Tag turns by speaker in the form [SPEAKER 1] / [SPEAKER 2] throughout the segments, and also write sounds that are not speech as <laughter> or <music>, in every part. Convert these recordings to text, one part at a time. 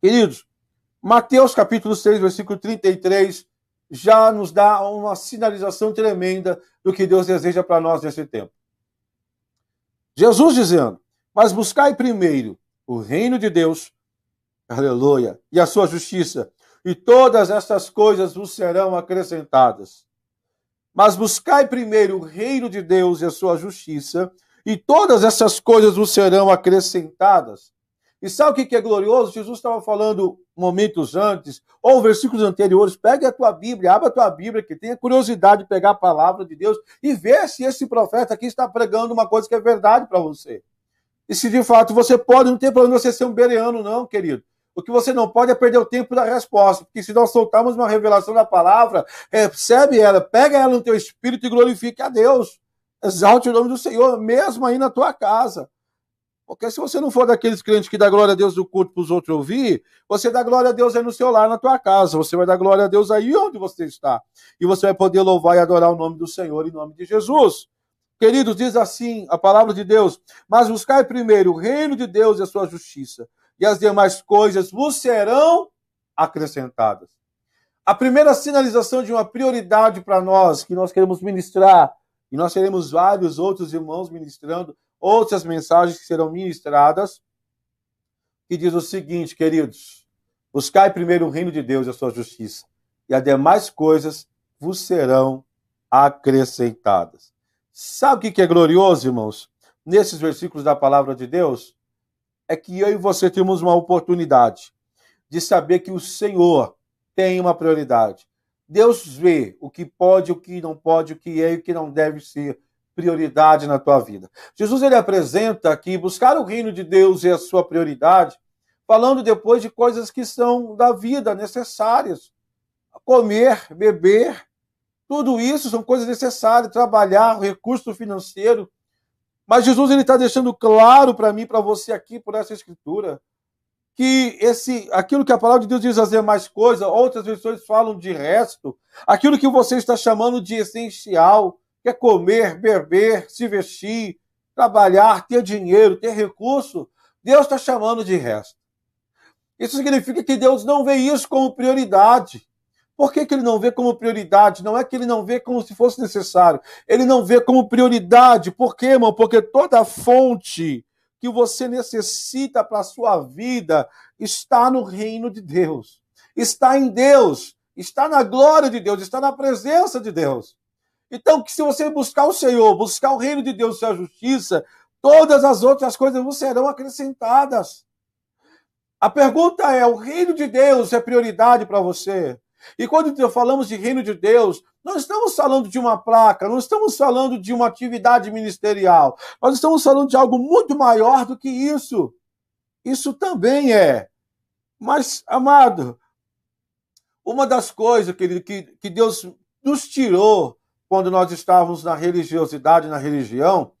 [SPEAKER 1] Queridos, Mateus capítulo 6, versículo 33, já nos dá uma sinalização tremenda do que Deus deseja para nós nesse tempo. Jesus dizendo: Mas buscai primeiro o reino de Deus, aleluia, e a sua justiça, e todas estas coisas vos serão acrescentadas. Mas buscai primeiro o reino de Deus e a sua justiça, e todas essas coisas vos serão acrescentadas. E sabe o que é glorioso? Jesus estava falando momentos antes, ou versículos anteriores. Pegue a tua Bíblia, abra a tua Bíblia, que tenha curiosidade de pegar a palavra de Deus e ver se esse profeta aqui está pregando uma coisa que é verdade para você. E se de fato você pode, não tem problema você ser um bereano, não, querido. O que você não pode é perder o tempo da resposta, porque se nós soltarmos uma revelação da palavra, recebe ela, pega ela no teu espírito e glorifique a Deus. Exalte o nome do Senhor, mesmo aí na tua casa. Porque se você não for daqueles crentes que dá glória a Deus do culto para os outros ouvir, você dá glória a Deus aí no seu lar, na tua casa. Você vai dar glória a Deus aí onde você está. E você vai poder louvar e adorar o nome do Senhor em nome de Jesus. Queridos, diz assim a palavra de Deus: Mas buscai primeiro o reino de Deus e a sua justiça, e as demais coisas vos serão acrescentadas. A primeira sinalização de uma prioridade para nós, que nós queremos ministrar, e nós teremos vários outros irmãos ministrando, outras mensagens que serão ministradas, que diz o seguinte, queridos: buscai primeiro o reino de Deus e a sua justiça, e as demais coisas vos serão acrescentadas. Sabe o que é glorioso, irmãos? Nesses versículos da palavra de Deus, é que eu e você temos uma oportunidade de saber que o Senhor tem uma prioridade. Deus vê o que pode, o que não pode, o que é e o que não deve ser prioridade na tua vida. Jesus ele apresenta que buscar o reino de Deus é a sua prioridade, falando depois de coisas que são da vida necessárias. Comer, beber, tudo isso são coisas necessárias, trabalhar, recurso financeiro. Mas Jesus ele está deixando claro para mim, para você aqui, por essa escritura, que esse, aquilo que a palavra de Deus diz as demais coisas, outras versões falam de resto, aquilo que você está chamando de essencial, quer comer, beber, se vestir, trabalhar, ter dinheiro, ter recurso, Deus está chamando de resto. Isso significa que Deus não vê isso como prioridade. Por que, que ele não vê como prioridade? Não é que ele não vê como se fosse necessário. Ele não vê como prioridade. Por quê, irmão? Porque toda fonte que você necessita para a sua vida está no reino de Deus. Está em Deus. Está na glória de Deus. Está na presença de Deus. Então, que se você buscar o Senhor, buscar o reino de Deus e a justiça, todas as outras coisas vos serão acrescentadas. A pergunta é: o reino de Deus é prioridade para você? E quando falamos de reino de Deus, não estamos falando de uma placa, não estamos falando de uma atividade ministerial, nós estamos falando de algo muito maior do que isso. Isso também é. Mas, amado, uma das coisas, querido, que, que Deus nos tirou quando nós estávamos na religiosidade, na religião,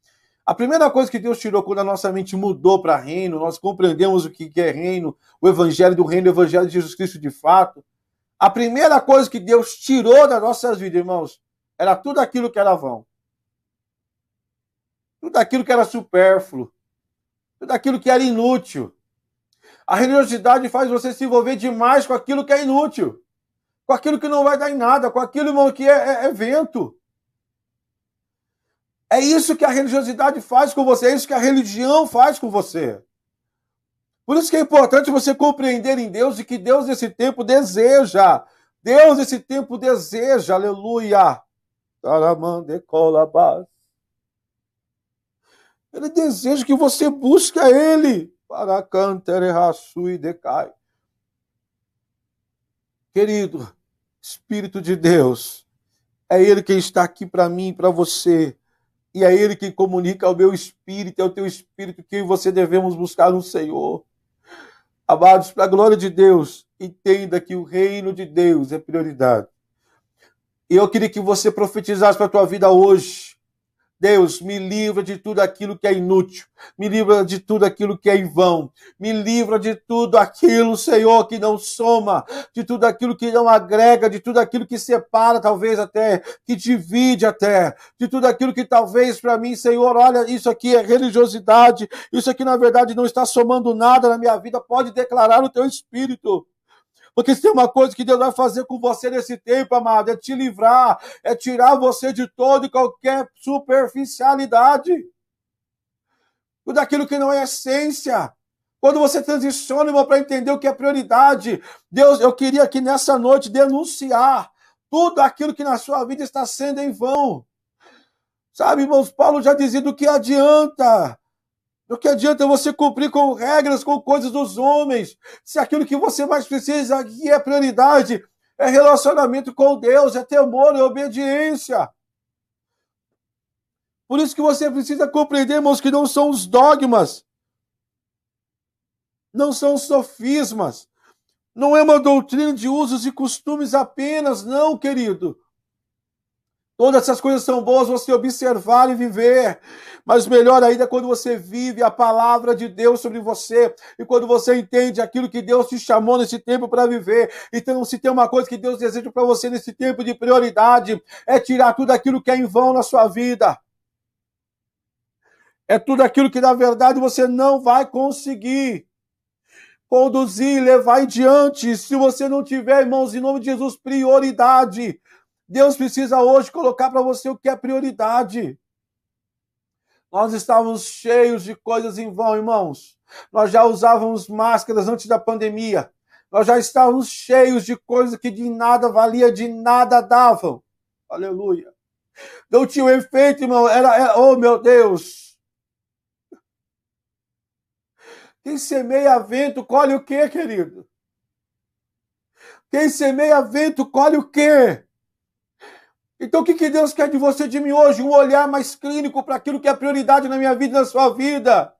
[SPEAKER 1] a primeira coisa que Deus tirou quando a nossa mente mudou para reino, nós compreendemos o que é reino, o evangelho do reino, o evangelho de Jesus Cristo de fato. A primeira coisa que Deus tirou das nossas vidas, irmãos, era tudo aquilo que era vão. Tudo aquilo que era supérfluo. Tudo aquilo que era inútil. A religiosidade faz você se envolver demais com aquilo que é inútil. Com aquilo que não vai dar em nada, com aquilo, irmão, que é, é, é vento. É isso que a religiosidade faz com você, é isso que a religião faz com você. Por isso que é importante você compreender em Deus e que Deus nesse tempo deseja. Deus nesse tempo deseja, aleluia. Ele deseja que você busque Ele para cantar e decai. Querido, Espírito de Deus, é Ele quem está aqui para mim e para você. E é Ele quem comunica ao meu espírito, ao teu espírito, que você devemos buscar no Senhor. Amados, para a glória de Deus, entenda que o reino de Deus é prioridade. E eu queria que você profetizasse para a tua vida hoje, Deus, me livra de tudo aquilo que é inútil, me livra de tudo aquilo que é em vão, me livra de tudo aquilo, Senhor, que não soma, de tudo aquilo que não agrega, de tudo aquilo que separa, talvez até, que divide até, de tudo aquilo que talvez para mim, Senhor, olha, isso aqui é religiosidade, isso aqui na verdade não está somando nada na minha vida, pode declarar o teu espírito. Porque se tem uma coisa que Deus vai fazer com você nesse tempo, amado, é te livrar, é tirar você de todo e qualquer superficialidade. Tudo aquilo que não é essência. Quando você transiciona, irmão, para entender o que é prioridade, Deus, eu queria aqui nessa noite denunciar tudo aquilo que na sua vida está sendo em vão. Sabe, irmãos, Paulo já dizia do que adianta do que adianta você cumprir com regras, com coisas dos homens, se aquilo que você mais precisa aqui é prioridade, é relacionamento com Deus, é temor, é obediência. Por isso que você precisa compreender, irmãos, que não são os dogmas, não são os sofismas, não é uma doutrina de usos e costumes apenas, não, querido. Todas essas coisas são boas você observar e viver. Mas melhor ainda é quando você vive a palavra de Deus sobre você e quando você entende aquilo que Deus te chamou nesse tempo para viver. Então, se tem uma coisa que Deus deseja para você nesse tempo de prioridade, é tirar tudo aquilo que é em vão na sua vida. É tudo aquilo que na verdade você não vai conseguir conduzir, levar em diante, se você não tiver, irmãos, em nome de Jesus, prioridade. Deus precisa hoje colocar para você o que é prioridade. Nós estávamos cheios de coisas em vão, irmãos. Nós já usávamos máscaras antes da pandemia. Nós já estávamos cheios de coisas que de nada valia, de nada davam. Aleluia. Não tinha um efeito, irmão. Era, era, oh meu Deus. Quem semeia vento, colhe o quê, querido? Quem semeia vento, colhe o quê? Então, o que, que Deus quer de você de mim hoje? Um olhar mais clínico para aquilo que é prioridade na minha vida e na sua vida.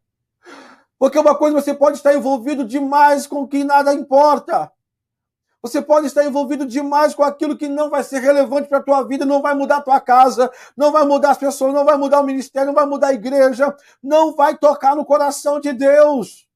[SPEAKER 1] Porque uma coisa você pode estar envolvido demais com o que nada importa. Você pode estar envolvido demais com aquilo que não vai ser relevante para a tua vida, não vai mudar a tua casa, não vai mudar as pessoas, não vai mudar o ministério, não vai mudar a igreja, não vai tocar no coração de Deus.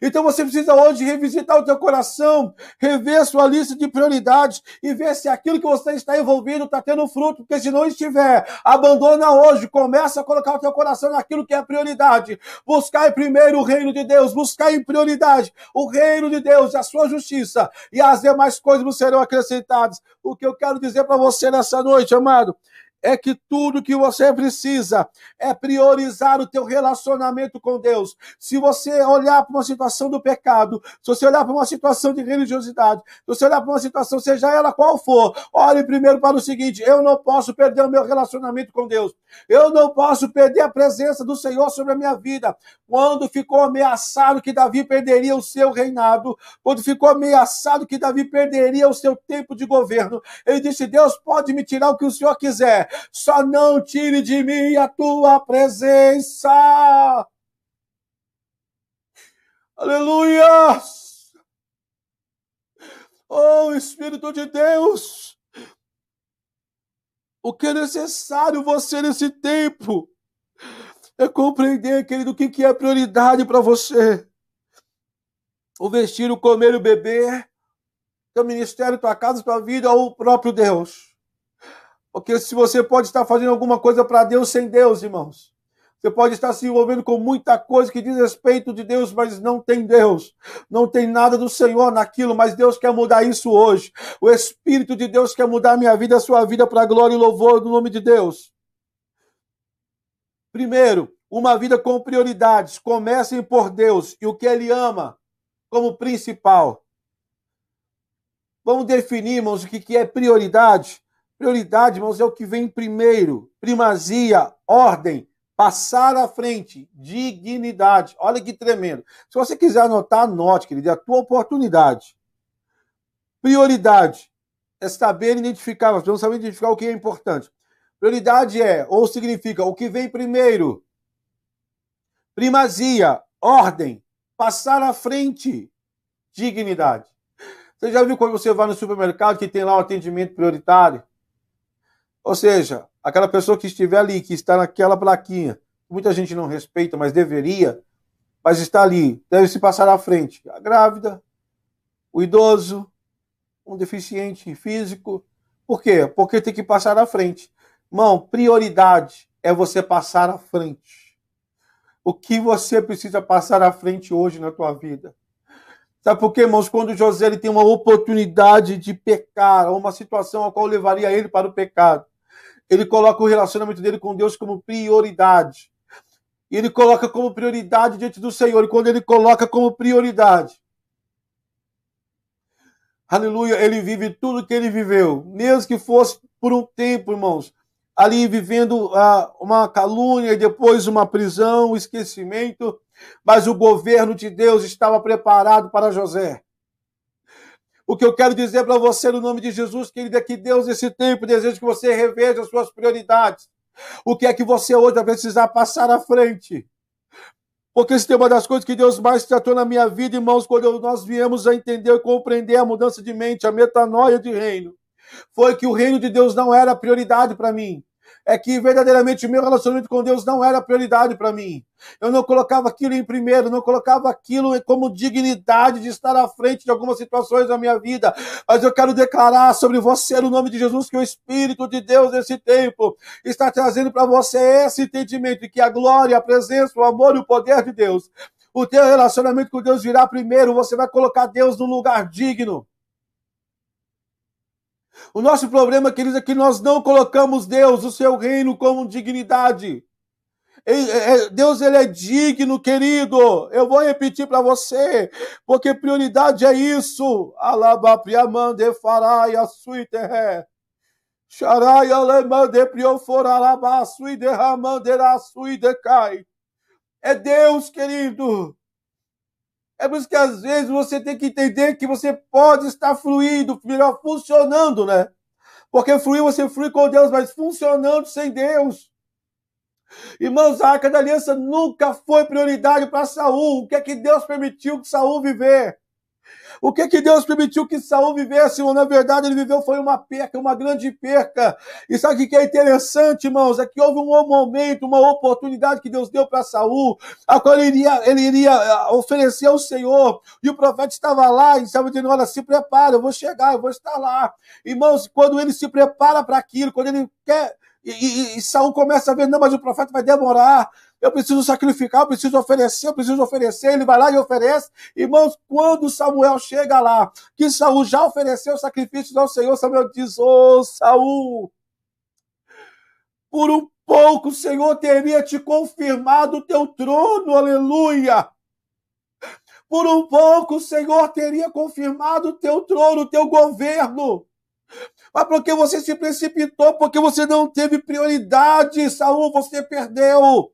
[SPEAKER 1] Então você precisa hoje revisitar o teu coração, rever sua lista de prioridades e ver se aquilo que você está envolvido está tendo fruto, porque se não estiver, abandona hoje, começa a colocar o teu coração naquilo que é prioridade. Buscar primeiro o reino de Deus, buscar em prioridade o reino de Deus, a sua justiça e as demais coisas serão acrescentadas. O que eu quero dizer para você nessa noite, amado, é que tudo que você precisa é priorizar o teu relacionamento com Deus. Se você olhar para uma situação do pecado, se você olhar para uma situação de religiosidade, se você olhar para uma situação, seja ela qual for, olhe primeiro para o seguinte: eu não posso perder o meu relacionamento com Deus. Eu não posso perder a presença do Senhor sobre a minha vida. Quando ficou ameaçado que Davi perderia o seu reinado, quando ficou ameaçado que Davi perderia o seu tempo de governo, ele disse: Deus pode me tirar o que o Senhor quiser só não tire de mim a tua presença. Aleluia! Oh, Espírito de Deus! O que é necessário você nesse tempo é compreender, querido, o que é prioridade para você. O vestir, o comer, o beber, teu ministério, tua casa, tua vida ou o próprio Deus. Porque se você pode estar fazendo alguma coisa para Deus sem Deus, irmãos. Você pode estar se envolvendo com muita coisa que diz respeito de Deus, mas não tem Deus. Não tem nada do Senhor naquilo, mas Deus quer mudar isso hoje. O Espírito de Deus quer mudar a minha vida, a sua vida para glória e louvor do nome de Deus. Primeiro, uma vida com prioridades. Comecem por Deus e o que Ele ama como principal. Vamos definir, irmãos, o que é prioridade? Prioridade, irmãos, é o que vem primeiro. Primazia, ordem, passar à frente, dignidade. Olha que tremendo. Se você quiser anotar, anote, querido, é a tua oportunidade. Prioridade é saber identificar, nós precisamos saber identificar o que é importante. Prioridade é, ou significa, o que vem primeiro. Primazia, ordem, passar à frente, dignidade. Você já viu quando você vai no supermercado que tem lá o atendimento prioritário? Ou seja, aquela pessoa que estiver ali, que está naquela plaquinha, muita gente não respeita, mas deveria, mas está ali, deve se passar à frente. A grávida, o idoso, um deficiente físico. Por quê? Porque tem que passar à frente. Irmão, prioridade é você passar à frente. O que você precisa passar à frente hoje na tua vida? Sabe por quê, irmãos? Quando José ele tem uma oportunidade de pecar, uma situação a qual levaria ele para o pecado, ele coloca o relacionamento dele com Deus como prioridade. Ele coloca como prioridade diante do Senhor. E quando ele coloca como prioridade, aleluia, ele vive tudo que ele viveu, mesmo que fosse por um tempo, irmãos, ali vivendo uh, uma calúnia e depois uma prisão, um esquecimento, mas o governo de Deus estava preparado para José. O que eu quero dizer para você no nome de Jesus, querido, é que Deus, nesse tempo, deseja que você reveja as suas prioridades. O que é que você hoje vai precisar passar à frente? Porque isso tem uma das coisas que Deus mais tratou na minha vida, irmãos, quando nós viemos a entender e compreender a mudança de mente, a metanoia de reino. Foi que o reino de Deus não era prioridade para mim é que verdadeiramente o meu relacionamento com Deus não era prioridade para mim. Eu não colocava aquilo em primeiro, não colocava aquilo como dignidade de estar à frente de algumas situações da minha vida. Mas eu quero declarar sobre você, no nome de Jesus, que o Espírito de Deus nesse tempo está trazendo para você esse entendimento que a glória, a presença, o amor e o poder de Deus, o teu relacionamento com Deus virá primeiro. Você vai colocar Deus no lugar digno. O nosso problema, queridos, é que nós não colocamos Deus, o seu reino, como dignidade. Deus ele é digno, querido. Eu vou repetir para você, porque prioridade é isso. Alabapriamande farai a suiteré. Sharai alemande prioforalaba suiderramandera suidecai. É Deus, querido. É por isso que às vezes você tem que entender que você pode estar fluindo, melhor funcionando, né? Porque fluir, você flui com Deus, mas funcionando sem Deus. Irmãos, a arca da aliança nunca foi prioridade para Saul. O que é que Deus permitiu que Saul viver? O que que Deus permitiu que Saul vivesse? Ou na verdade ele viveu foi uma perca, uma grande perca. E sabe o que é interessante, irmãos? É que houve um momento, uma oportunidade que Deus deu para Saul, a qual ele iria, ele iria eh, oferecer ao Senhor. E o profeta estava lá e estava dizendo: Olha, se prepara, eu vou chegar, eu vou estar lá. Irmãos, quando ele se prepara para aquilo, quando ele quer. E, e, e Saul começa a ver, não, mas o profeta vai demorar eu preciso sacrificar, eu preciso oferecer, eu preciso oferecer. Ele vai lá e oferece. Irmãos, quando Samuel chega lá, que Saul já ofereceu sacrifícios ao Senhor, Samuel diz: Ô oh, Saul, por um pouco o Senhor teria te confirmado o teu trono, aleluia. Por um pouco o Senhor teria confirmado o teu trono, o teu governo. Mas porque você se precipitou, porque você não teve prioridade, Saul, você perdeu.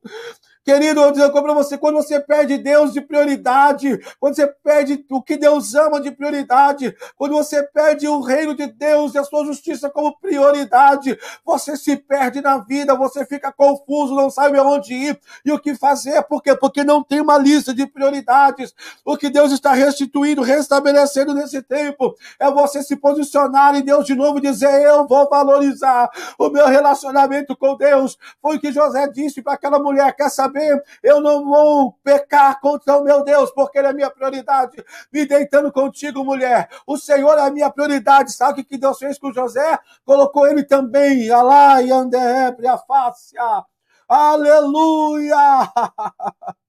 [SPEAKER 1] Querido, eu digo para você, quando você perde Deus de prioridade, quando você perde o que Deus ama de prioridade, quando você perde o reino de Deus e a sua justiça como prioridade, você se perde na vida, você fica confuso, não sabe aonde ir e o que fazer. Por quê? Porque não tem uma lista de prioridades. O que Deus está restituindo, restabelecendo nesse tempo, é você se posicionar em Deus de novo e dizer: Eu vou valorizar o meu relacionamento com Deus. Foi o que José disse para aquela mulher: Quer saber? Saber, eu não vou pecar contra o meu Deus, porque Ele é minha prioridade. Me deitando contigo, mulher. O Senhor é a minha prioridade. Sabe o que Deus fez com José? Colocou ele também, alá e anderebre a face. Aleluia!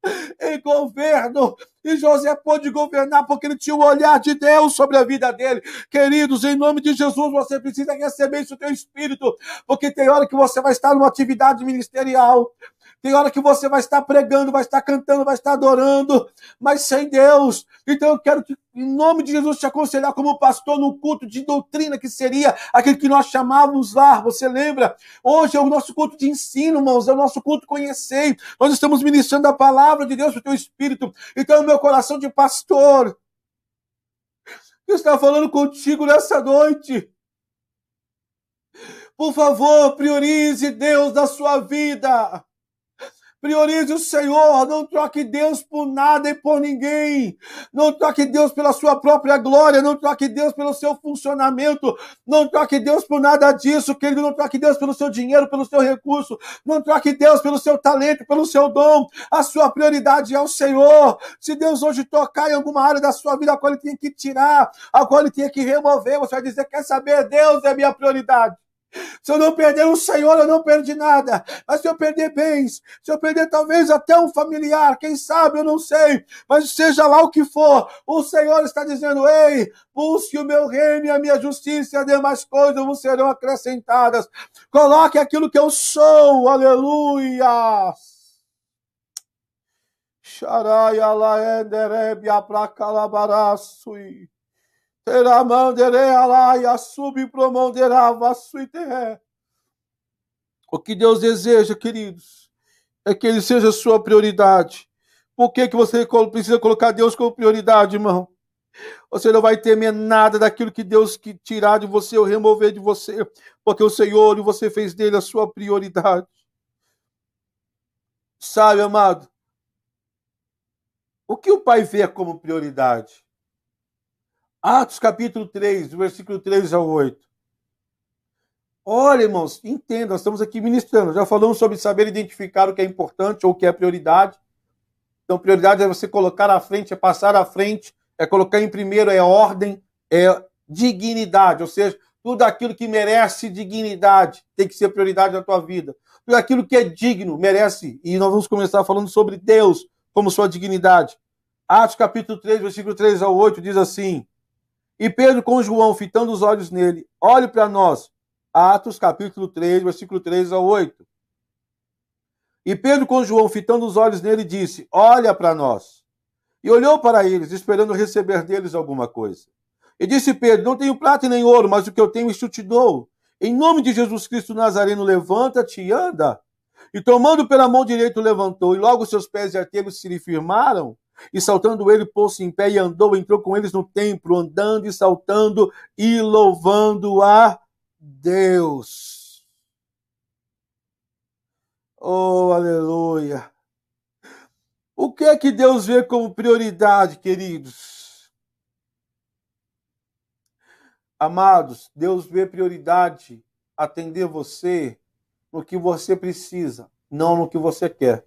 [SPEAKER 1] <laughs> em governo. E José pôde governar porque ele tinha o olhar de Deus sobre a vida dele. Queridos, em nome de Jesus, você precisa receber isso no teu espírito, porque tem hora que você vai estar numa atividade ministerial, tem hora que você vai estar pregando, vai estar cantando, vai estar adorando, mas sem Deus. Então eu quero que, em nome de Jesus, te aconselhar como pastor no culto de doutrina, que seria aquele que nós chamávamos lá. Você lembra? Hoje é o nosso culto de ensino, irmãos, é o nosso culto conhecer. Nós estamos ministrando a palavra de Deus para o teu espírito. Então, meu coração de pastor, eu estava falando contigo nessa noite. Por favor, priorize Deus na sua vida. Priorize o Senhor, não troque Deus por nada e por ninguém. Não troque Deus pela sua própria glória, não troque Deus pelo seu funcionamento, não troque Deus por nada disso, querido, não troque Deus pelo seu dinheiro, pelo seu recurso, não troque Deus pelo seu talento, pelo seu dom. A sua prioridade é o Senhor. Se Deus hoje tocar em alguma área da sua vida a qual ele tem que tirar, a qual ele tem que remover, você vai dizer: quer saber? Deus é minha prioridade. Se eu não perder o Senhor, eu não perdi nada. Mas se eu perder bens, se eu perder talvez até um familiar, quem sabe, eu não sei. Mas seja lá o que for, o Senhor está dizendo: ei, busque o meu reino e a minha justiça, e as demais coisas vos serão acrescentadas. Coloque aquilo que eu sou, aleluia. Xaraya laenderebia pra calabaraçui. O que Deus deseja, queridos, é que Ele seja a sua prioridade. Por que, que você precisa colocar Deus como prioridade, irmão? Você não vai temer nada daquilo que Deus que tirar de você ou remover de você, porque o Senhor e você fez dele a sua prioridade. Sabe, amado? O que o pai vê como prioridade? Atos capítulo 3, versículo 3 ao 8. Olha, irmãos, entenda, nós estamos aqui ministrando. Já falamos sobre saber identificar o que é importante ou o que é prioridade. Então, prioridade é você colocar à frente, é passar à frente, é colocar em primeiro, é ordem, é dignidade. Ou seja, tudo aquilo que merece dignidade tem que ser prioridade na tua vida. Tudo aquilo que é digno merece. E nós vamos começar falando sobre Deus como sua dignidade. Atos capítulo 3, versículo 3 ao 8 diz assim: e Pedro com João, fitando os olhos nele, olhe para nós. Atos capítulo 3, versículo 3 ao 8. E Pedro com João, fitando os olhos nele, disse: Olha para nós. E olhou para eles, esperando receber deles alguma coisa. E disse Pedro: Não tenho prata nem ouro, mas o que eu tenho isto te dou. Em nome de Jesus Cristo Nazareno, levanta-te e anda. E tomando pela mão direita, levantou, e logo seus pés e artelhos se lhe firmaram. E saltando ele, pôs-se em pé e andou, entrou com eles no templo, andando e saltando e louvando a Deus. Oh, aleluia. O que é que Deus vê como prioridade, queridos? Amados, Deus vê prioridade atender você no que você precisa, não no que você quer.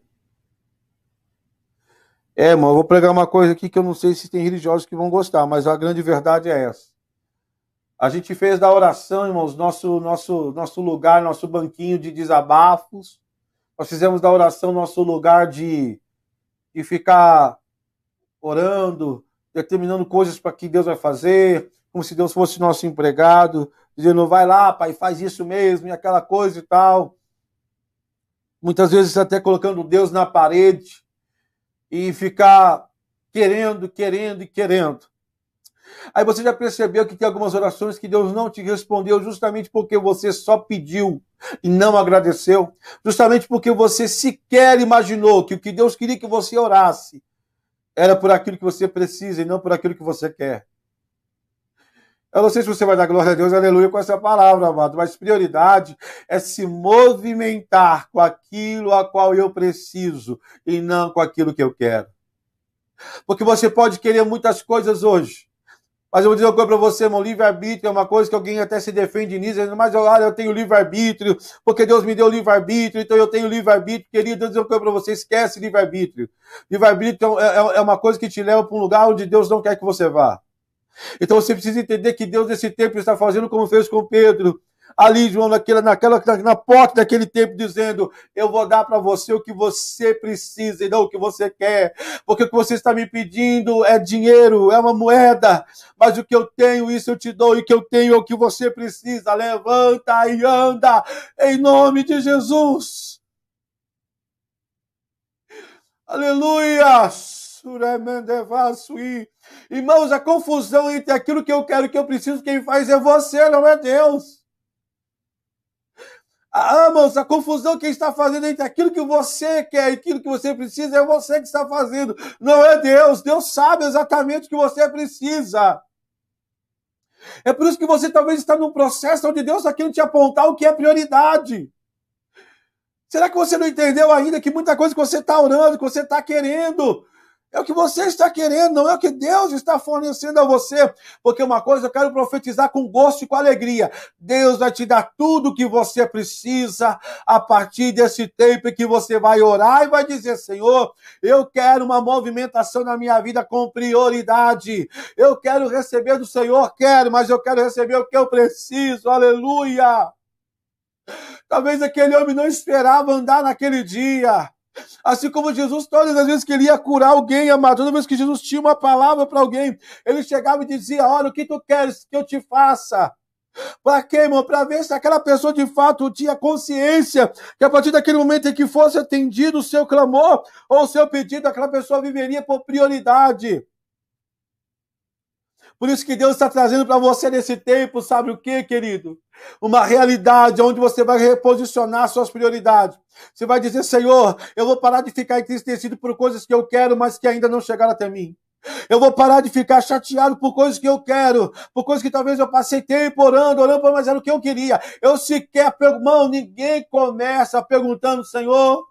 [SPEAKER 1] É, irmão, eu vou pregar uma coisa aqui que eu não sei se tem religiosos que vão gostar, mas a grande verdade é essa. A gente fez da oração, irmãos, nosso, nosso, nosso lugar, nosso banquinho de desabafos. Nós fizemos da oração nosso lugar de, de ficar orando, determinando coisas para que Deus vai fazer, como se Deus fosse nosso empregado, dizendo, vai lá, pai, faz isso mesmo, e aquela coisa e tal. Muitas vezes até colocando Deus na parede e ficar querendo, querendo e querendo. Aí você já percebeu que tem algumas orações que Deus não te respondeu justamente porque você só pediu e não agradeceu, justamente porque você sequer imaginou que o que Deus queria que você orasse era por aquilo que você precisa e não por aquilo que você quer. Eu não sei se você vai dar glória a Deus, aleluia, com essa palavra, amado, mas prioridade é se movimentar com aquilo a qual eu preciso e não com aquilo que eu quero. Porque você pode querer muitas coisas hoje, mas eu vou dizer uma coisa para você, irmão, livre-arbítrio é uma coisa que alguém até se defende nisso, mas olha, eu tenho livre-arbítrio, porque Deus me deu livre-arbítrio, então eu tenho livre-arbítrio, querido, eu vou dizer uma coisa para você, esquece livre-arbítrio. Livre-arbítrio é, é, é uma coisa que te leva para um lugar onde Deus não quer que você vá. Então você precisa entender que Deus nesse tempo está fazendo como fez com Pedro. Ali, João, naquela, naquela, na porta daquele tempo, dizendo: Eu vou dar para você o que você precisa e não o que você quer. Porque o que você está me pedindo é dinheiro, é uma moeda. Mas o que eu tenho, isso eu te dou. E o que eu tenho é o que você precisa. Levanta e anda, em nome de Jesus. Aleluia! Irmãos, a confusão entre aquilo que eu quero que eu preciso, quem faz é você, não é Deus. Ah, irmãos, a confusão quem está fazendo entre aquilo que você quer e aquilo que você precisa é você que está fazendo, não é Deus. Deus sabe exatamente o que você precisa. É por isso que você talvez está num processo onde Deus está querendo te apontar o que é prioridade. Será que você não entendeu ainda que muita coisa que você está orando, que você está querendo, é o que você está querendo, não é o que Deus está fornecendo a você. Porque uma coisa eu quero profetizar com gosto e com alegria. Deus vai te dar tudo o que você precisa a partir desse tempo que você vai orar e vai dizer: Senhor, eu quero uma movimentação na minha vida com prioridade. Eu quero receber do Senhor, quero, mas eu quero receber o que eu preciso. Aleluia! Talvez aquele homem não esperava andar naquele dia. Assim como Jesus, todas as vezes que ele ia curar alguém, amado, toda vez que Jesus tinha uma palavra para alguém, ele chegava e dizia: Olha, o que tu queres que eu te faça? Para quê, irmão? Para ver se aquela pessoa de fato tinha consciência que a partir daquele momento em que fosse atendido o seu clamor ou o seu pedido, aquela pessoa viveria por prioridade. Por isso que Deus está trazendo para você nesse tempo, sabe o que, querido? Uma realidade onde você vai reposicionar suas prioridades. Você vai dizer, Senhor, eu vou parar de ficar entristecido por coisas que eu quero, mas que ainda não chegaram até mim. Eu vou parar de ficar chateado por coisas que eu quero, por coisas que talvez eu passei tempo orando, orando, mas era o que eu queria. Eu sequer, irmão, ninguém começa perguntando, Senhor,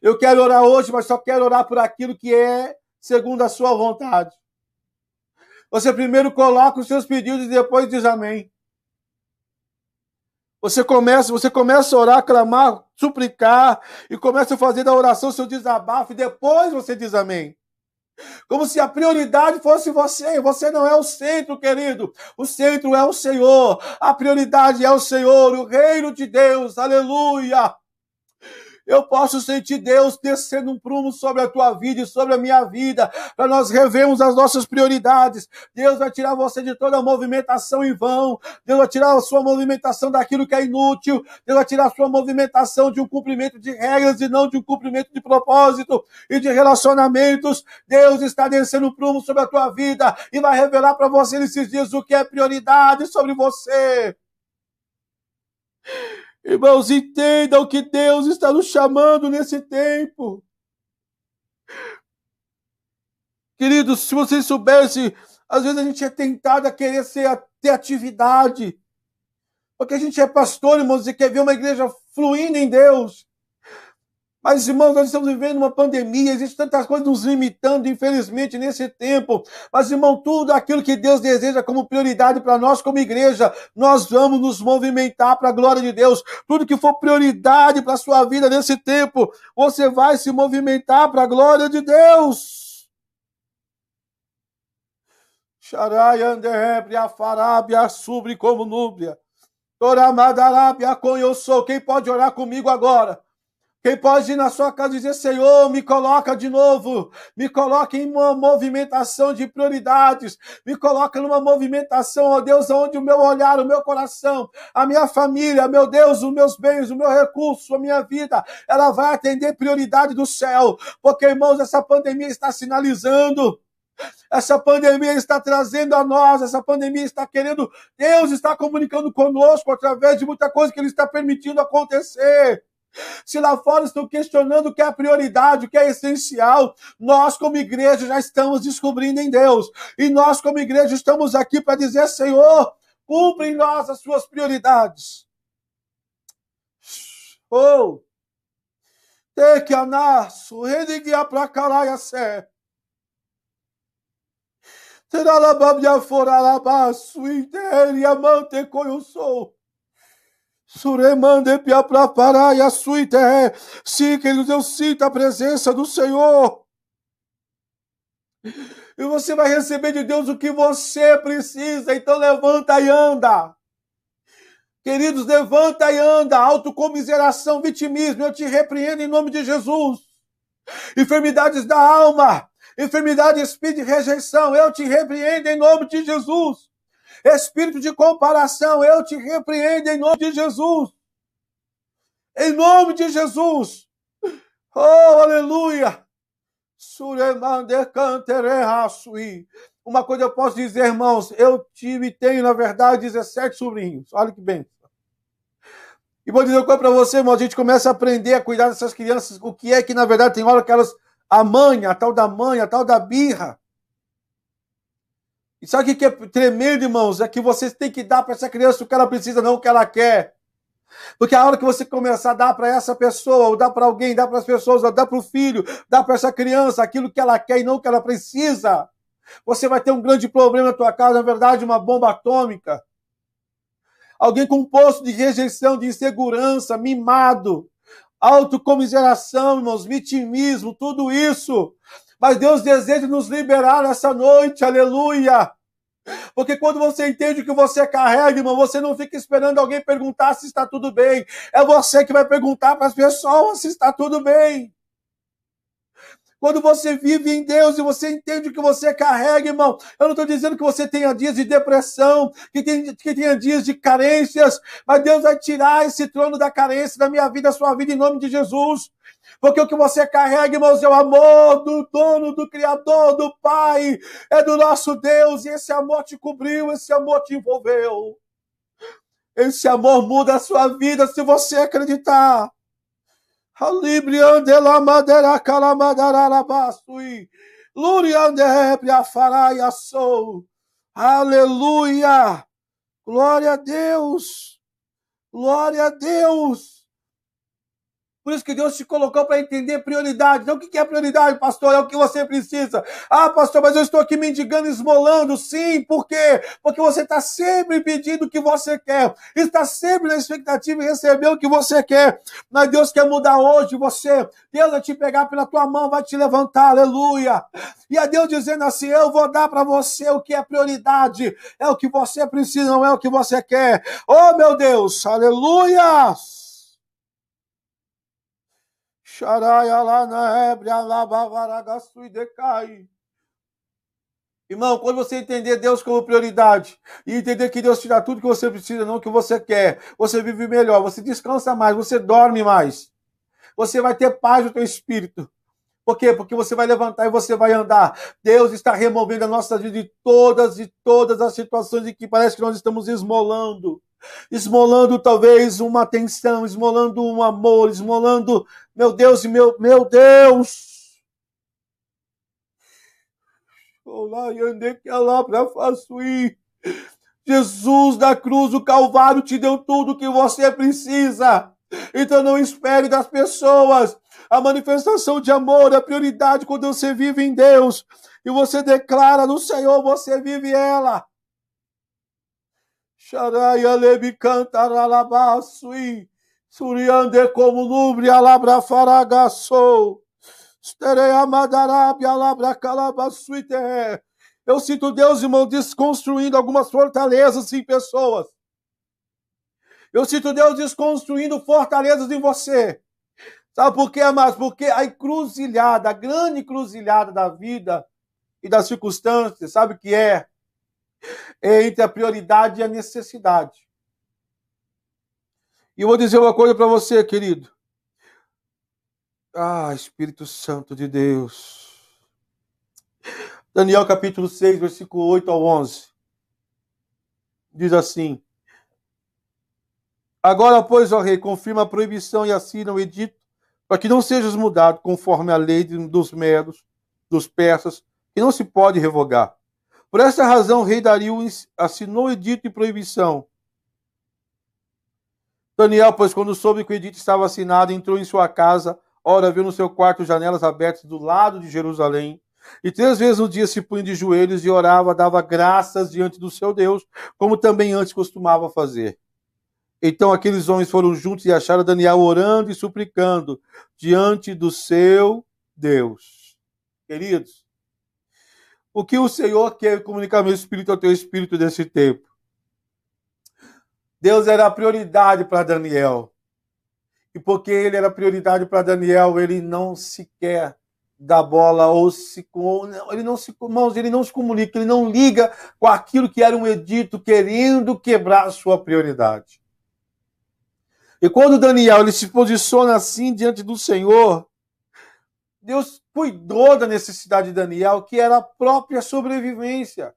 [SPEAKER 1] eu quero orar hoje, mas só quero orar por aquilo que é segundo a sua vontade. Você primeiro coloca os seus pedidos e depois diz amém. Você começa, você começa a orar, clamar, suplicar e começa a fazer da oração seu desabafo e depois você diz amém. Como se a prioridade fosse você. Você não é o centro, querido. O centro é o Senhor. A prioridade é o Senhor, o reino de Deus. Aleluia. Eu posso sentir Deus descendo um prumo sobre a tua vida e sobre a minha vida, para nós revermos as nossas prioridades. Deus vai tirar você de toda a movimentação em vão. Deus vai tirar a sua movimentação daquilo que é inútil. Deus vai tirar a sua movimentação de um cumprimento de regras e não de um cumprimento de propósito e de relacionamentos. Deus está descendo um prumo sobre a tua vida e vai revelar para você nesses dias o que é prioridade sobre você. Irmãos, entendam que Deus está nos chamando nesse tempo. Queridos, se vocês soubessem, às vezes a gente é tentado a querer ser, ter atividade. Porque a gente é pastor, irmãos, e quer ver uma igreja fluindo em Deus. Mas, irmãos, nós estamos vivendo uma pandemia, existem tantas coisas nos limitando, infelizmente, nesse tempo. Mas, irmão, tudo aquilo que Deus deseja como prioridade para nós, como igreja, nós vamos nos movimentar para a glória de Deus. Tudo que for prioridade para a sua vida nesse tempo, você vai se movimentar para a glória de Deus. Xarai andebria farábia subre como núbia. Toramadarabia com eu sou. Quem pode orar comigo agora? Quem pode ir na sua casa e dizer, Senhor, me coloca de novo, me coloca em uma movimentação de prioridades, me coloca numa movimentação, ó Deus, onde o meu olhar, o meu coração, a minha família, meu Deus, os meus bens, o meu recurso, a minha vida, ela vai atender prioridade do céu, porque, irmãos, essa pandemia está sinalizando essa pandemia está trazendo a nós, essa pandemia está querendo, Deus está comunicando conosco através de muita coisa que Ele está permitindo acontecer. Se lá fora estão questionando o que é prioridade, o que é essencial, nós, como igreja, já estamos descobrindo em Deus. E nós, como igreja, estamos aqui para dizer: Senhor, cumpre em nós as suas prioridades. Oh! Te que anasso, reniguia para caraia sé. Terá la babia fora la baço, inteira, amante eu sou. Suremande pia pra parar e a suíte é. Sim, queridos, eu sinto a presença do Senhor. E você vai receber de Deus o que você precisa. Então levanta e anda. Queridos, levanta e anda. Autocomiseração, vitimismo, eu te repreendo em nome de Jesus. Enfermidades da alma, enfermidade, espírito de rejeição, eu te repreendo em nome de Jesus. Espírito de comparação, eu te repreendo em nome de Jesus. Em nome de Jesus. Oh, aleluia. Uma coisa eu posso dizer, irmãos, eu tive e tenho, na verdade, 17 sobrinhos. Olha que bem. E vou dizer uma coisa para você, irmão, a gente começa a aprender a cuidar dessas crianças, o que é que, na verdade, tem hora que elas, a mãe, a tal da mãe, a tal da birra, e sabe o que é tremendo, irmãos? É que vocês têm que dar para essa criança o que ela precisa, não o que ela quer. Porque a hora que você começar a dar para essa pessoa, ou dar para alguém, dar para as pessoas, ou dar para o filho, dar para essa criança aquilo que ela quer e não que ela precisa, você vai ter um grande problema na tua casa, na verdade, uma bomba atômica. Alguém com um posto de rejeição, de insegurança, mimado, autocomiseração, irmãos, vitimismo, tudo isso. Mas Deus deseja nos liberar nessa noite, aleluia. Porque quando você entende o que você carrega, irmão, você não fica esperando alguém perguntar se está tudo bem. É você que vai perguntar para as pessoas se está tudo bem. Quando você vive em Deus e você entende o que você carrega, irmão, eu não estou dizendo que você tenha dias de depressão, que, tem, que tenha dias de carências, mas Deus vai tirar esse trono da carência da minha vida, da sua vida, em nome de Jesus. Porque o que você carrega, irmãos, é o amor do dono, do Criador, do Pai, é do nosso Deus, e esse amor te cobriu, esse amor te envolveu. Esse amor muda a sua vida se você acreditar. Alibriande la madera calamadarabassui. Luriande a faraia sou. Aleluia. Glória a Deus. Glória a Deus. Por isso que Deus te colocou para entender prioridade. Então, o que é prioridade, pastor? É o que você precisa. Ah, pastor, mas eu estou aqui mendigando, esmolando. Sim, por quê? Porque você está sempre pedindo o que você quer. Está sempre na expectativa de receber o que você quer. Mas Deus quer mudar hoje você. Deus vai te pegar pela tua mão, vai te levantar. Aleluia. E a Deus dizendo assim: Eu vou dar para você o que é prioridade. É o que você precisa, não é o que você quer. Oh, meu Deus. Aleluia. Xaraya lá na ébria, lá bavaragaçu e decai. Irmão, quando você entender Deus como prioridade e entender que Deus te dá tudo que você precisa, não o que você quer, você vive melhor, você descansa mais, você dorme mais. Você vai ter paz no teu espírito. Por quê? Porque você vai levantar e você vai andar. Deus está removendo a nossa vida de todas e todas as situações em que parece que nós estamos esmolando esmolando talvez uma atenção, esmolando um amor, esmolando, meu Deus e meu, meu Deus. Olá, e que lá para faço ir. Jesus da cruz, o Calvário te deu tudo que você precisa. Então não espere das pessoas. A manifestação de amor é prioridade quando você vive em Deus. E você declara no Senhor, você vive ela. Xaraya lebi cantaralabasui. Suriande como lubre alabra faragaçou. Stereia madarabia alabra calabasuite. Eu sinto Deus, irmão, desconstruindo algumas fortalezas em pessoas. Eu sinto Deus desconstruindo fortalezas em você. Sabe por quê, amados? Porque a encruzilhada, a grande encruzilhada da vida e das circunstâncias, sabe o que é? Entre a prioridade e a necessidade. E eu vou dizer uma coisa para você, querido. Ah, Espírito Santo de Deus. Daniel capítulo 6, versículo 8 ao 11. Diz assim: Agora, pois, ó rei, confirma a proibição e assina o edito, para que não sejas mudado conforme a lei dos medos, dos persas, que não se pode revogar. Por essa razão, o rei Dario assinou edito de proibição. Daniel, pois, quando soube que o edito estava assinado, entrou em sua casa, ora, viu no seu quarto janelas abertas do lado de Jerusalém, e três vezes no dia se punha de joelhos e orava, dava graças diante do seu Deus, como também antes costumava fazer. Então aqueles homens foram juntos e acharam Daniel orando e suplicando diante do seu Deus. Queridos, o que o Senhor quer comunicar meu espírito ao teu espírito nesse tempo? Deus era a prioridade para Daniel. E porque ele era prioridade para Daniel, ele não sequer dá bola ou se ele não se irmãos, ele não se comunica, ele não liga com aquilo que era um edito querendo quebrar a sua prioridade. E quando Daniel ele se posiciona assim diante do Senhor, Deus cuidou da necessidade de Daniel, que era a própria sobrevivência.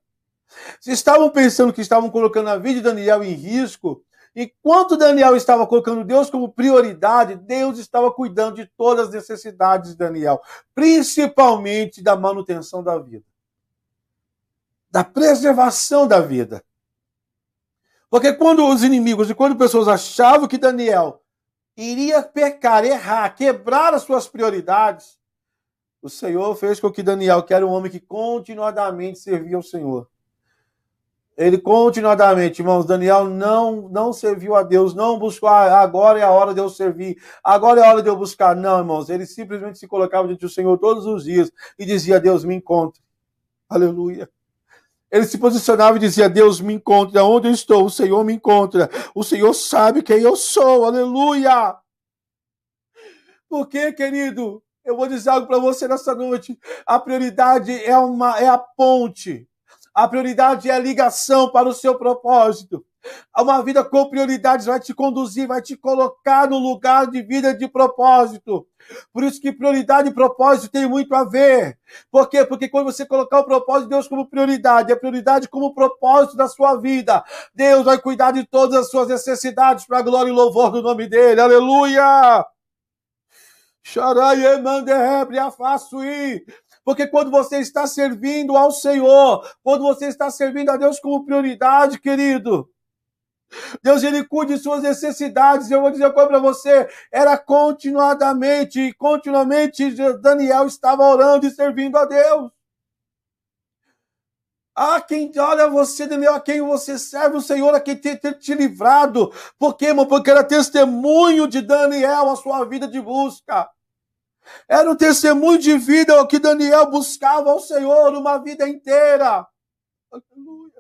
[SPEAKER 1] Se estavam pensando que estavam colocando a vida de Daniel em risco, enquanto Daniel estava colocando Deus como prioridade, Deus estava cuidando de todas as necessidades de Daniel, principalmente da manutenção da vida, da preservação da vida. Porque quando os inimigos e quando pessoas achavam que Daniel iria pecar, errar, quebrar as suas prioridades, o Senhor fez com que Daniel, que era um homem que continuadamente servia ao Senhor, ele continuadamente, irmãos, Daniel não não serviu a Deus, não buscou, ah, agora é a hora de eu servir, agora é a hora de eu buscar. Não, irmãos, ele simplesmente se colocava diante do Senhor todos os dias e dizia: Deus, me encontre. Aleluia. Ele se posicionava e dizia: Deus me encontra, onde eu estou, o Senhor me encontra, o Senhor sabe quem eu sou, aleluia. Porque, querido, eu vou dizer algo para você nessa noite: a prioridade é, uma, é a ponte a prioridade é a ligação para o seu propósito. Uma vida com prioridades vai te conduzir, vai te colocar no lugar de vida de propósito. Por isso que prioridade e propósito tem muito a ver. Por quê? Porque quando você colocar o propósito de Deus como prioridade, a prioridade como propósito da sua vida, Deus vai cuidar de todas as suas necessidades para a glória e louvor do nome dele. Aleluia! Porque quando você está servindo ao Senhor, quando você está servindo a Deus como prioridade, querido, Deus ele cuida de suas necessidades. Eu vou dizer uma coisa para você, era continuadamente, continuamente Daniel estava orando e servindo a Deus. Ah, quem olha você, Daniel, a quem você serve, o Senhor, a quem tem, tem te livrado. Por quê, irmão? Porque era testemunho de Daniel a sua vida de busca. Era o testemunho de vida que Daniel buscava ao Senhor uma vida inteira. Aleluia.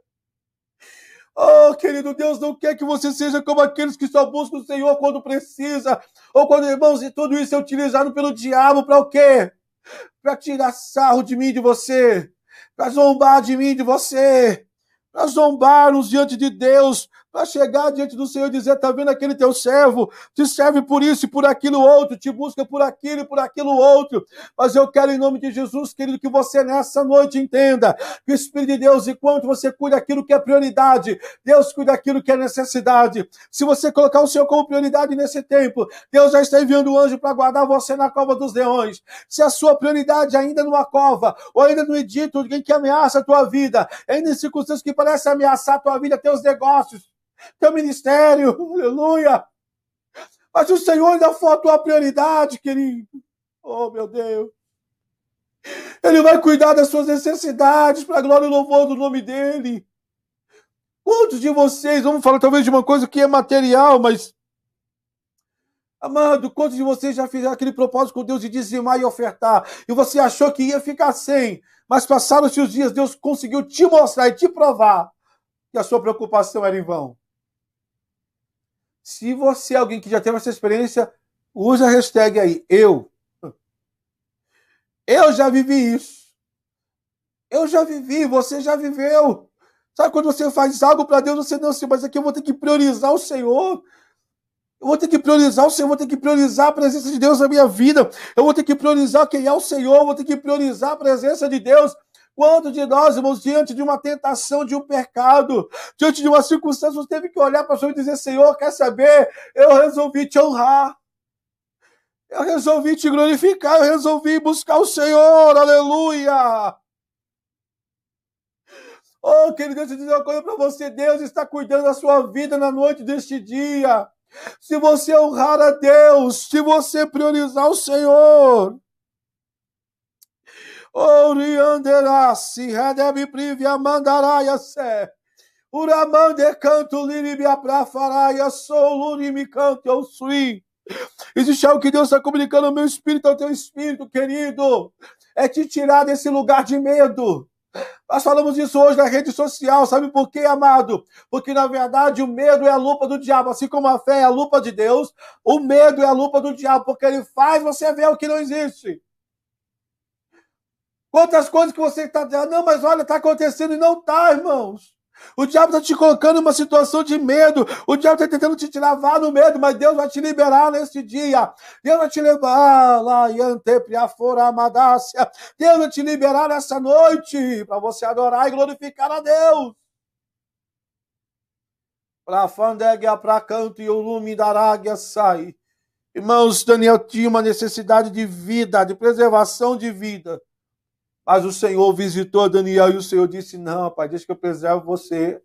[SPEAKER 1] Oh, querido Deus, não quer que você seja como aqueles que só buscam o Senhor quando precisa, ou quando, irmãos, e tudo isso é utilizado pelo diabo para o quê? Para tirar sarro de mim, de você, para zombar de mim, de você, para zombar-nos diante de Deus, para chegar diante do Senhor e dizer: está vendo aquele teu servo? Te serve por isso e por aquilo outro, te busca por aquilo e por aquilo outro. Mas eu quero, em nome de Jesus, querido, que você nessa noite entenda que o Espírito de Deus, enquanto você cuida daquilo que é prioridade, Deus cuida daquilo que é necessidade. Se você colocar o Senhor como prioridade nesse tempo, Deus já está enviando um anjo para guardar você na cova dos leões. Se a sua prioridade é ainda numa cova, ou ainda no edito, alguém que ameaça a tua vida, ainda em circunstâncias que parecem ameaçar a tua vida, teus negócios, teu ministério, aleluia. Mas o Senhor ainda for a tua prioridade, querido. Oh, meu Deus. Ele vai cuidar das suas necessidades para a glória e louvor do nome dele. Quantos de vocês, vamos falar talvez de uma coisa que é material, mas. Amado, quantos de vocês já fizeram aquele propósito com Deus de dizimar e ofertar? E você achou que ia ficar sem, mas passaram-se os dias, Deus conseguiu te mostrar e te provar que a sua preocupação era em vão. Se você é alguém que já teve essa experiência, use a hashtag aí, eu. Eu já vivi isso. Eu já vivi, você já viveu. Sabe quando você faz algo para Deus, você não se, mas aqui eu vou ter que priorizar o Senhor. Eu vou ter que priorizar o Senhor, vou ter que priorizar a presença de Deus na minha vida. Eu vou ter que priorizar quem é o Senhor, eu vou ter que priorizar a presença de Deus. Quanto de nós, irmãos, diante de uma tentação, de um pecado, diante de uma circunstância, você teve que olhar para o Senhor e dizer: Senhor, quer saber? Eu resolvi te honrar. Eu resolvi te glorificar, eu resolvi buscar o Senhor, aleluia. Oh, querido, deixa eu dizer uma coisa para você: Deus está cuidando da sua vida na noite deste dia. Se você honrar a Deus, se você priorizar o Senhor, Orianderassi, redebe privia mandaraia sé. Uramande canto liribia pra faraia, sou lurimi canto eu sui. Existe algo que Deus está comunicando ao meu espírito, ao teu espírito, querido. É te tirar desse lugar de medo. Nós falamos isso hoje na rede social, sabe por quê, amado? Porque na verdade o medo é a lupa do diabo, assim como a fé é a lupa de Deus, o medo é a lupa do diabo, porque ele faz você ver o que não existe. Quantas coisas que você está dizendo, não, mas olha, está acontecendo e não está, irmãos. O diabo está te colocando em uma situação de medo. O diabo está tentando te vá no medo, mas Deus vai te liberar nesse dia. Deus vai te levar lá, Deus vai te liberar nessa noite para você adorar e glorificar a Deus. Para fandegia, para canto e o lume da águia sai. Irmãos, Daniel tinha uma necessidade de vida, de preservação de vida. Mas o Senhor visitou Daniel e o Senhor disse: Não, pai, deixa que eu preservo você.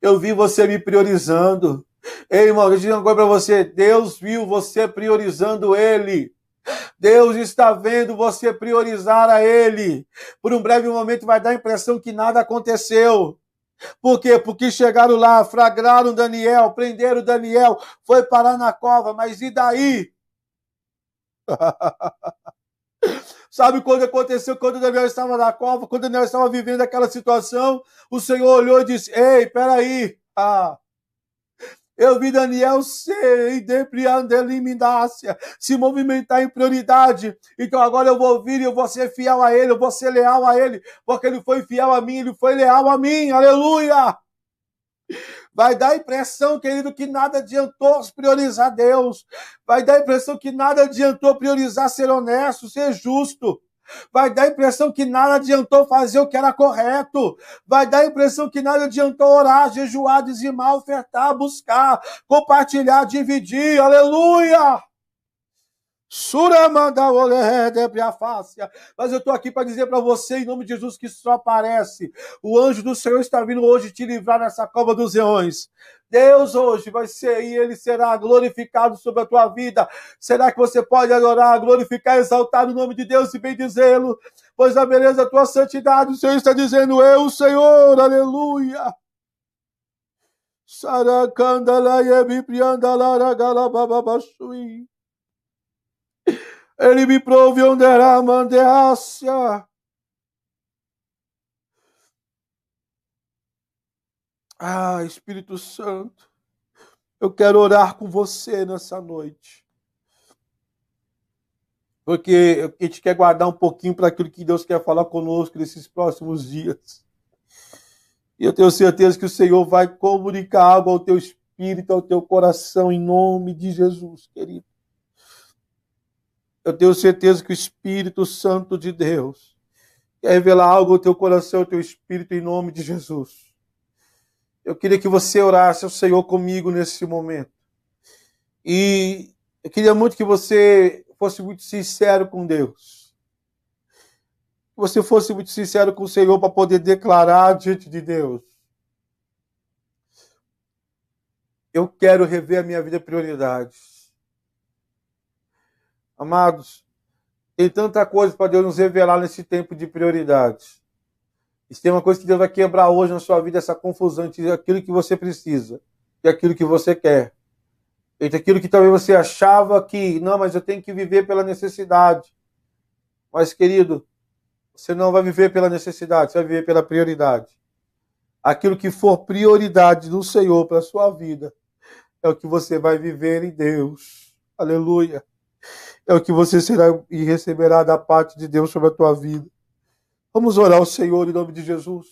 [SPEAKER 1] Eu vi você me priorizando. Ei, irmão, deixa eu dizer uma coisa para você. Deus viu você priorizando Ele. Deus está vendo você priorizar a Ele. Por um breve momento vai dar a impressão que nada aconteceu. Por quê? Porque chegaram lá, flagraram Daniel, prenderam Daniel, foi parar na cova, mas e daí? <laughs> Sabe quando aconteceu, quando Daniel estava na cova, quando Daniel estava vivendo aquela situação, o Senhor olhou e disse: Ei, peraí, ah, eu vi Daniel ser se movimentar em prioridade. Então agora eu vou vir e eu vou ser fiel a ele, eu vou ser leal a ele, porque ele foi fiel a mim, ele foi leal a mim. Aleluia! Vai dar a impressão, querido, que nada adiantou priorizar Deus. Vai dar a impressão que nada adiantou priorizar ser honesto, ser justo. Vai dar a impressão que nada adiantou fazer o que era correto. Vai dar a impressão que nada adiantou orar, jejuar, dizimar, ofertar, buscar, compartilhar, dividir. Aleluia! Mas eu estou aqui para dizer para você, em nome de Jesus, que só aparece. O anjo do Senhor está vindo hoje te livrar dessa cova dos leões. Deus hoje vai ser e ele será glorificado sobre a tua vida. Será que você pode adorar, glorificar, exaltar o nome de Deus e bendizê-lo? Pois a beleza da tua santidade, o Senhor está dizendo, eu, Senhor, aleluia. Sarakandalayebi priandalara galabababashui. Ele me providerá mandeácia. Ah, Espírito Santo, eu quero orar com você nessa noite. Porque a gente quer guardar um pouquinho para aquilo que Deus quer falar conosco nesses próximos dias. E eu tenho certeza que o Senhor vai comunicar algo ao teu espírito, ao teu coração, em nome de Jesus, querido. Eu tenho certeza que o Espírito Santo de Deus quer revelar algo ao teu coração, ao teu espírito, em nome de Jesus. Eu queria que você orasse ao Senhor comigo nesse momento. E eu queria muito que você fosse muito sincero com Deus. Que você fosse muito sincero com o Senhor para poder declarar diante de Deus. Eu quero rever a minha vida prioridades. Amados, tem tanta coisa para Deus nos revelar nesse tempo de prioridades. Se tem uma coisa que Deus vai quebrar hoje na sua vida, essa confusão entre aquilo que você precisa e aquilo que você quer. Entre aquilo que talvez você achava que, não, mas eu tenho que viver pela necessidade. Mas, querido, você não vai viver pela necessidade, você vai viver pela prioridade. Aquilo que for prioridade do Senhor para a sua vida é o que você vai viver em Deus. Aleluia é o que você será e receberá da parte de Deus sobre a tua vida. Vamos orar ao Senhor em nome de Jesus.